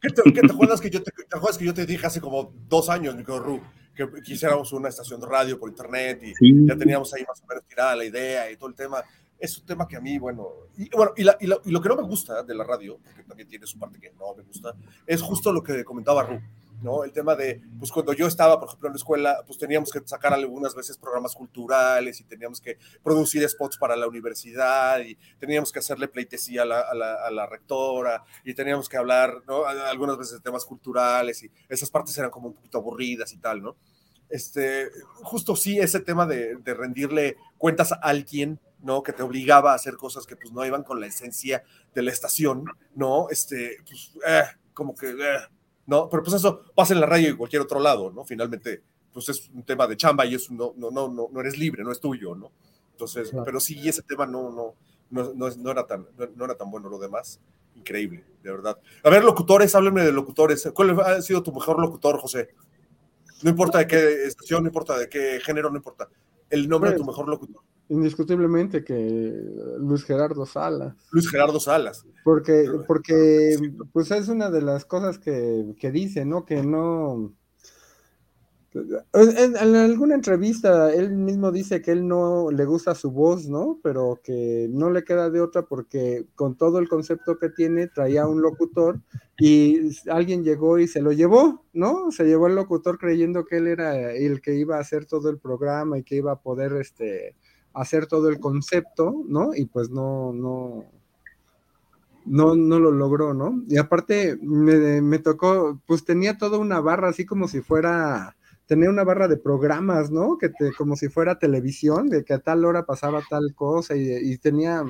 ¿Qué te, acuerdas que yo te, que yo te dije hace como dos años, mi Ru, que quisiéramos una estación de radio por internet y ya teníamos ahí más o menos tirada la idea y todo el tema? es un tema que a mí, bueno, y, bueno, y, lo que no me gusta de la radio, porque también tiene su parte que no me gusta, es justo lo que comentaba Ru, ¿no? El tema de, pues cuando yo estaba, por ejemplo, en la escuela, pues teníamos que sacar algunas veces programas culturales y teníamos que producir spots para la universidad y teníamos que hacerle pleitesía a la, rectora y teníamos que hablar, ¿no? Algunas veces de temas culturales y esas partes eran como un poquito aburridas y tal, ¿no? Este, justo sí, ese tema de, de rendirle cuentas a alguien ¿no? Que te obligaba a hacer cosas que pues no iban con la esencia de la estación, ¿no? Este, pues, eh, como que, eh, ¿no? Pero pues eso pasa en la radio y cualquier otro lado, ¿no? Finalmente, pues es un tema de chamba y eso no, no, no, no, eres libre, no es tuyo, ¿no? Entonces, pero sí, ese tema no, no, no, no, era tan, no, era tan bueno lo demás. Increíble, de verdad. A ver, locutores, háblenme de locutores. ¿Cuál ha sido tu mejor locutor, José? No importa de qué estación, no importa de qué género, no importa. El nombre de tu pues, mejor locutor. Indiscutiblemente que Luis Gerardo Salas. Luis Gerardo Salas. Porque, porque pues es una de las cosas que, que dice, ¿no? Que no, en, alguna entrevista él mismo dice que él no le gusta su voz, ¿no? Pero que no le queda de otra porque con todo el concepto que tiene traía un locutor y alguien llegó y se lo llevó, ¿no? Se llevó el locutor creyendo que él era el que iba a hacer todo el programa y que iba a poder este, hacer todo el concepto, ¿no? Y pues no, no, no, no lo logró, ¿no? Y aparte me, me tocó, pues tenía toda una barra así como si fuera tenía una barra de programas, ¿no? Que te, como si fuera televisión, de que a tal hora pasaba tal cosa y, tenía,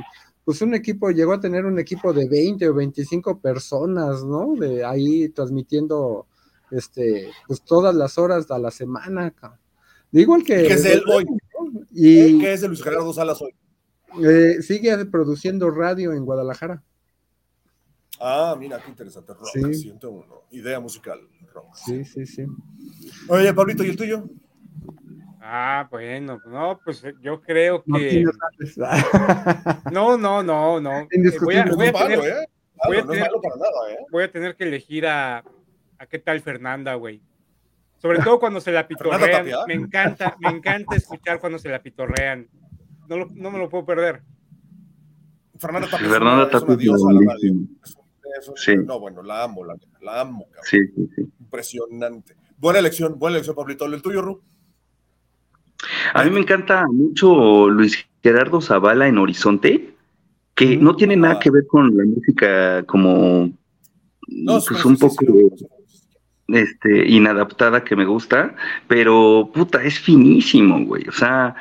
pues un equipo, llegó a tener un equipo de 20 o 25 personas, ¿no? De ahí transmitiendo, este, pues todas las horas a la semana. Igual que... ¿Qué es de él hoy? Y, ¿Qué es de Luis Gerardo Salas hoy? Eh, sigue produciendo radio en Guadalajara. Ah, mira, qué interesante. Rock, sí. Idea musical. Sí, sí, sí. Oye, Pablito, ¿y el tuyo? Ah, bueno, no, pues eh, yo creo que. No, no, no, no. Voy a, voy a tener, ¿eh? voy a tener, para nada, ¿eh? Voy a tener que elegir a, a qué tal Fernanda, güey. Sobre todo cuando se la pitorrean. Me encanta, me encanta escuchar cuando se la pitorrean. No, no me lo puedo perder. Fernanda Tapia. Fernanda Tapia sí. No, bueno, la amo, la, la amo, cabrón. Sí, sí, sí. Impresionante. Buena elección, buena elección, Pablito. ¿El tuyo, Ru? A mí me encanta mucho Luis Gerardo Zavala en Horizonte, que no tiene nada que ver con la música como pues un poco este, inadaptada que me gusta, pero puta, es finísimo, güey. O sea,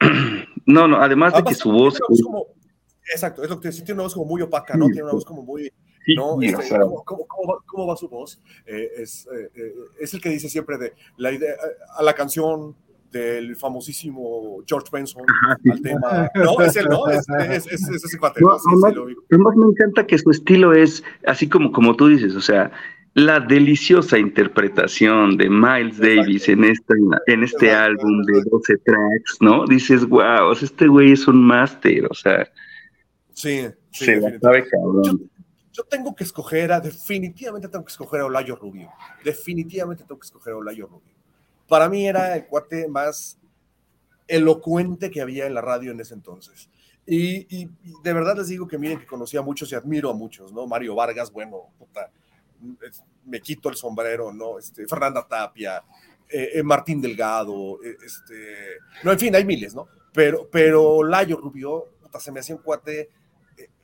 no, no, además de que su voz. Exacto, es lo que tiene una voz como muy opaca, ¿no? Tiene una voz como muy... ¿no? Este, ¿cómo, va, su voz? Eh, es, eh, eh, es, el que dice siempre de la idea, a la canción del famosísimo George Benson al tema. No, es él, ¿no? Es, es, es, ese cuate. No, además, me encanta que su estilo es así como, como tú dices, o sea, la deliciosa interpretación de Miles Davis en, esta, en este álbum de 12 tracks, ¿no? Dices, wow, este güey es un máster, o sea, Sí, sí. Yo, tengo que escoger a, definitivamente tengo que escoger a Olayo Rubio. Definitivamente tengo que escoger a Olayo Rubio. Para mí era el cuate más elocuente que había en la radio en ese entonces. Y, de verdad les digo que miren que conocía a muchos y admiro a muchos, ¿no? Mario Vargas, bueno, puta, me quito el sombrero, ¿no? Este, Fernanda Tapia, eh, eh, Martín Delgado, eh, este, no, en fin, hay miles, ¿no? Pero, pero Layo Rubio, se me hacía un cuate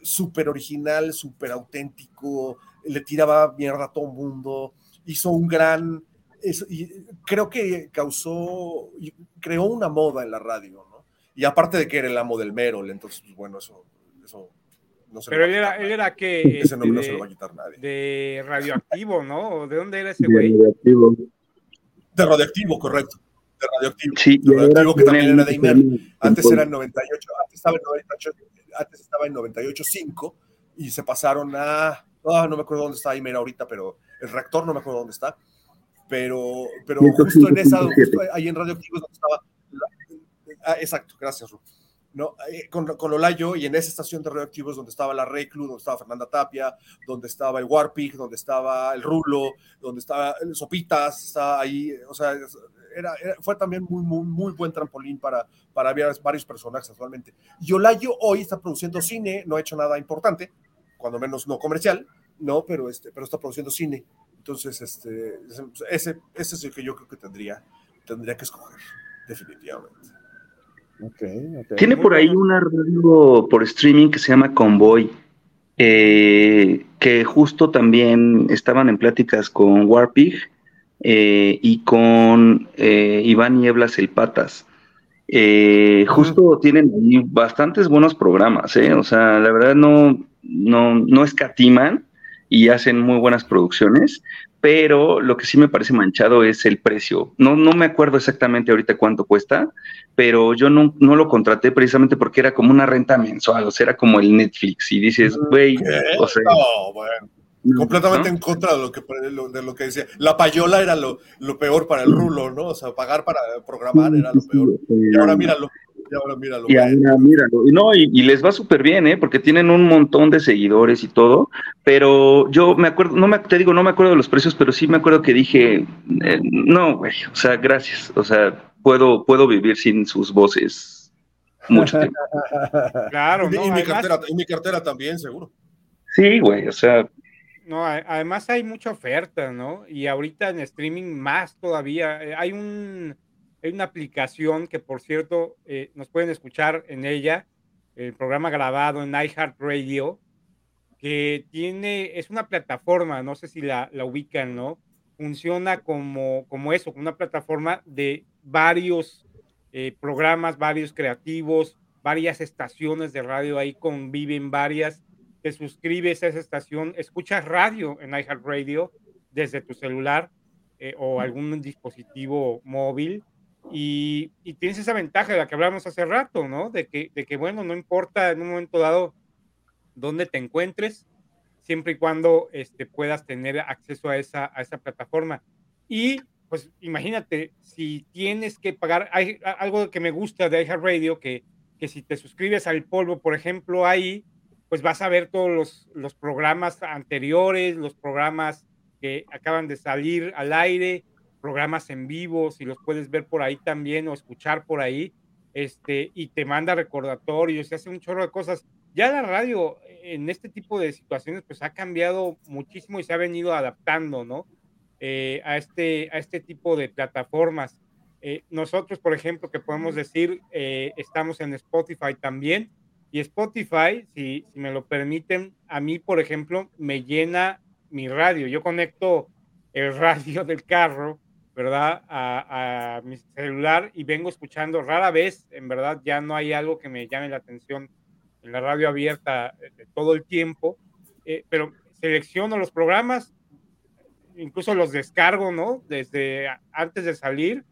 súper original, súper auténtico, le tiraba mierda a todo el mundo, hizo un gran y creo que causó, creó una moda en la radio, ¿no? Y aparte de que era el amo del Merol, entonces, pues, bueno, eso no se Pero él era, él era que... Ese nombre no se lo va a quitar nadie. De radioactivo, ¿no? ¿De dónde era ese güey? De radioactivo, correcto. De radioactivo. Sí, de radioactivo que también era de Imer. Antes era en 98, antes estaba en 98, antes estaba en 98.5 y se pasaron a, oh, no me acuerdo dónde está Imer ahorita, pero el reactor no me acuerdo dónde está pero, pero justo en esa, ahí en Radioactivos donde estaba, ah, exacto, gracias, Ru. ¿No? Eh, con, con Olayo y en esa estación de radioactivos donde estaba la Reclu, donde estaba Fernanda Tapia, donde estaba el Warpig, donde estaba el Rulo, donde estaba el Sopitas, está ahí, o sea, era, fue también muy, muy, muy buen trampolín para, para varios personajes actualmente. Y Olayo hoy está produciendo cine, no ha hecho nada importante, cuando menos no comercial, no, pero, este, pero está produciendo cine. Entonces, este, ese, ese es el que yo creo que tendría, tendría que escoger, definitivamente. Tiene por ahí una radio por streaming que se llama Convoy, eh, que justo también estaban en pláticas con Warpig eh, y con eh, Iván Nieblas El Patas. justo tienen bastantes buenos programas, o sea, la verdad no, no, no escatiman y hacen muy buenas producciones, pero lo que sí me parece manchado es el precio. No, no me acuerdo exactamente ahorita cuánto cuesta, pero yo no, no lo contraté precisamente porque era como una renta mensual, o sea, era como el Netflix y dices, güey, o sea... No, bueno. Completamente en contra de lo, que, de lo que decía. La payola era lo, lo, peor para el rulo, ¿no? O sea, pagar para programar era lo peor. Y ahora míralo. Y ahora míralo. Y míralo. No, y, les va súper bien, ¿eh? Porque tienen un montón de seguidores y todo. Pero yo me acuerdo, no me, te digo, no me acuerdo de los precios, pero sí me acuerdo que dije, eh, no, güey, o sea, gracias. O sea, puedo, puedo vivir sin sus voces mucho tiempo. Claro, y, mi cartera, y mi cartera también, seguro. Sí, güey, o sea, no, además hay mucha oferta, ¿no? Y ahorita en streaming más todavía. Eh, hay, un, hay una aplicación que, por cierto, eh, nos pueden escuchar en ella, el programa grabado en iHeartRadio, que tiene, es una plataforma, no sé si la, ubican, ¿no? Funciona como, como eso, una plataforma de varios eh, programas, varios creativos, varias estaciones de radio, ahí conviven varias te suscribes a esa estación, escuchas radio en iHeartRadio desde tu celular eh, o algún dispositivo móvil y, tienes esa ventaja de la que hablamos hace rato, ¿no? De que, de que, bueno, no importa en un momento dado dónde te encuentres, siempre y cuando este, puedas tener acceso a esa, plataforma. Y pues imagínate, si tienes que pagar, hay algo que me gusta de iHeartRadio, que, que si te suscribes al polvo, por ejemplo, ahí pues vas a ver todos los, los programas anteriores, los programas que acaban de salir al aire, programas en vivo, si los puedes ver por ahí también o escuchar por ahí, este, y te manda recordatorios, se hace un chorro de cosas. Ya la radio en este tipo de situaciones pues ha cambiado muchísimo y se ha venido adaptando, ¿no? Eh, a, este, a este tipo de plataformas. Eh, nosotros, por ejemplo, que podemos decir, eh, estamos en Spotify también, y Spotify, si, si me lo permiten, a mí, por ejemplo, me llena mi radio. Yo conecto el radio del carro, ¿verdad? A, mi celular y vengo escuchando rara vez, en verdad, ya no hay algo que me llame la atención en la radio abierta de todo el tiempo, eh, pero selecciono los programas, incluso los descargo, ¿no? Desde antes de salir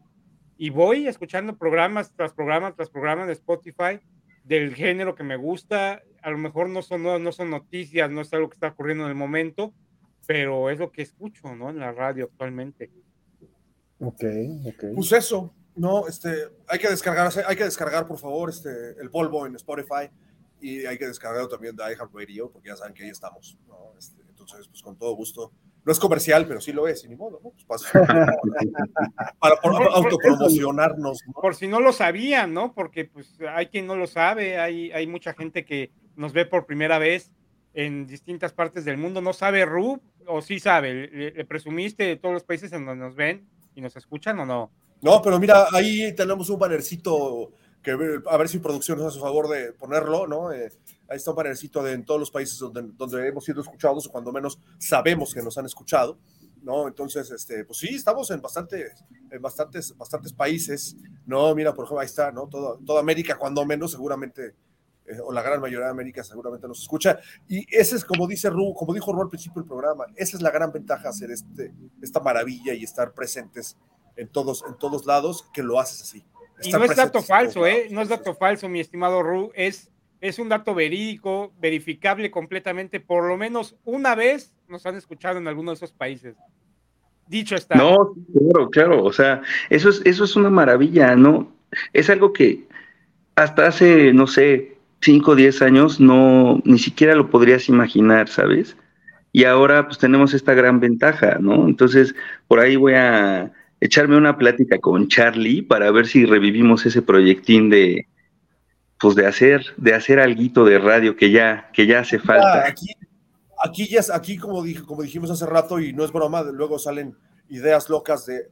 y voy escuchando programas tras programas tras programas de Spotify del género que me gusta. A lo mejor no son, no, son noticias, no es algo que está ocurriendo en el momento, pero es lo que escucho, ¿no? En la radio actualmente. Ok, ok. Pues eso, no, este, hay que descargar, hay que descargar, por favor, este, el polvo en Spotify y hay que descargarlo también de iHeartRadio, porque ya saben que ahí estamos, ¿no? Este, entonces, pues con todo gusto no es comercial, pero sí lo es, y ni modo, ¿no? Pues para, autopromocionarnos. Por si no lo sabían, ¿no? Porque pues hay quien no lo sabe, hay, hay mucha gente que nos ve por primera vez en distintas partes del mundo. ¿No sabe Rub o sí sabe? ¿Le, presumiste de todos los países en donde nos ven y nos escuchan o no? No, pero mira, ahí tenemos un bannercito que a ver si producción nos hace favor de ponerlo, ¿no? Eh, ahí está un panelcito de en todos los países donde, donde hemos sido escuchados, o cuando menos sabemos que nos han escuchado. ¿no? Entonces, este, pues sí, estamos en bastantes, en bastantes, bastantes países, ¿no? Mira, por ejemplo, ahí está, ¿no? Todo, toda América, cuando menos, seguramente, eh, o la gran mayoría de América seguramente nos escucha. Y ese es, como dice Ru, como dijo Ru al principio del programa, esa es la gran ventaja, hacer este, esta maravilla y estar presentes en todos, en todos lados, que lo haces así. Y no es dato falso, ¿eh? No es dato falso, mi estimado Ru, es, es un dato verídico, verificable completamente, por lo menos una vez nos han escuchado en alguno de esos países. Dicho está. No, claro, claro, o sea, eso es, eso es una maravilla, ¿no? Es algo que hasta hace, no sé, 5 o 10 años no, ni siquiera lo podrías imaginar, ¿sabes? Y ahora pues tenemos esta gran ventaja, ¿no? Entonces, por ahí voy a echarme una plática con Charlie para ver si revivimos ese proyectín de, pues de hacer, de hacer alguito de radio que ya, que ya hace falta. aquí, aquí ya, aquí como, dije, como dijimos hace rato, y no es broma, luego salen ideas locas de,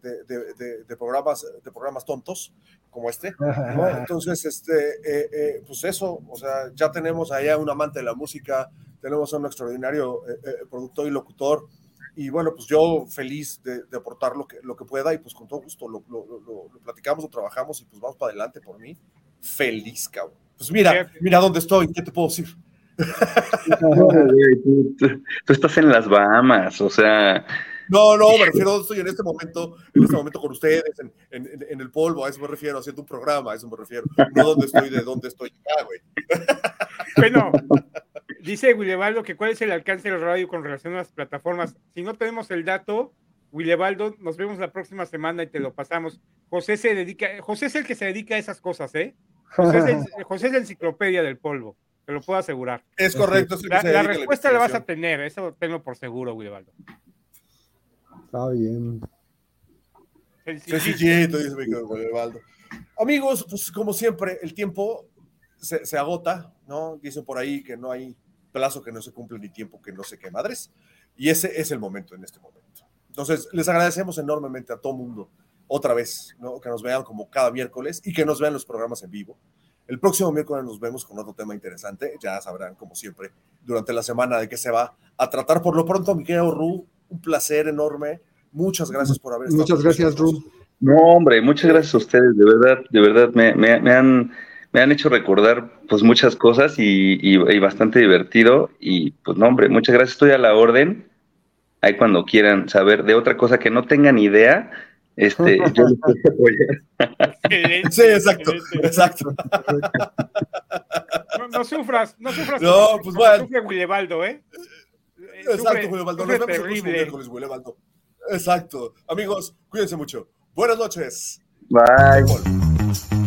programas, de programas tontos como este. Entonces, este, eh, eh, pues eso, o sea, ya tenemos allá un amante de la música, tenemos a un extraordinario eh, productor y locutor, y bueno, pues yo feliz de, aportar lo que, lo que pueda y pues con todo gusto lo, lo, platicamos, lo trabajamos y pues vamos para adelante por mí. Feliz, cabrón. Pues mira, mira dónde estoy, ¿qué te puedo decir? tú, estás en las Bahamas, o sea, no, no, me refiero, estoy en este momento, en este momento con ustedes, en, en, en, el polvo, a eso me refiero, haciendo un programa, a eso me refiero. No dónde estoy, de dónde estoy acá, güey. Bueno, dice Willebaldo que cuál es el alcance del radio con relación a las plataformas. Si no tenemos el dato, Willebaldo, nos vemos la próxima semana y te lo pasamos. José se dedica, José es el que se dedica a esas cosas, ¿eh? José es, José es la enciclopedia del polvo, te lo puedo asegurar. Es correcto. la, la respuesta la, vas a tener, eso tengo por seguro, Willebaldo. Está bien. Sencillito, dice mi Valdo. Amigos, pues como siempre, el tiempo se, agota, ¿no? Dicen por ahí que no hay plazo que no se cumple ni tiempo que no se qué madres. Y ese es el momento en este momento. Entonces, les agradecemos enormemente a todo mundo, otra vez, ¿no? Que nos vean como cada miércoles y que nos vean los programas en vivo. El próximo miércoles nos vemos con otro tema interesante. Ya sabrán, como siempre, durante la semana de qué se va a tratar. Por lo pronto, mi querido Ru, un placer enorme. Muchas gracias por haber estado. Muchas gracias, Ru. No, hombre, muchas gracias a ustedes. De verdad, de verdad, me, me, han, me han hecho recordar pues muchas cosas y, bastante divertido. Y pues no, hombre, muchas gracias. Estoy a la orden. Ahí cuando quieran saber de otra cosa que no tengan idea, este, yo les puedo apoyar. Sí, exacto, exacto. No, sufras, no sufras. No, pues bueno. ¿eh? Exacto, Julio Baldo. Nos vemos el próximo miércoles, Julio Baldo. Exacto. Amigos, cuídense mucho. Buenas noches. Bye.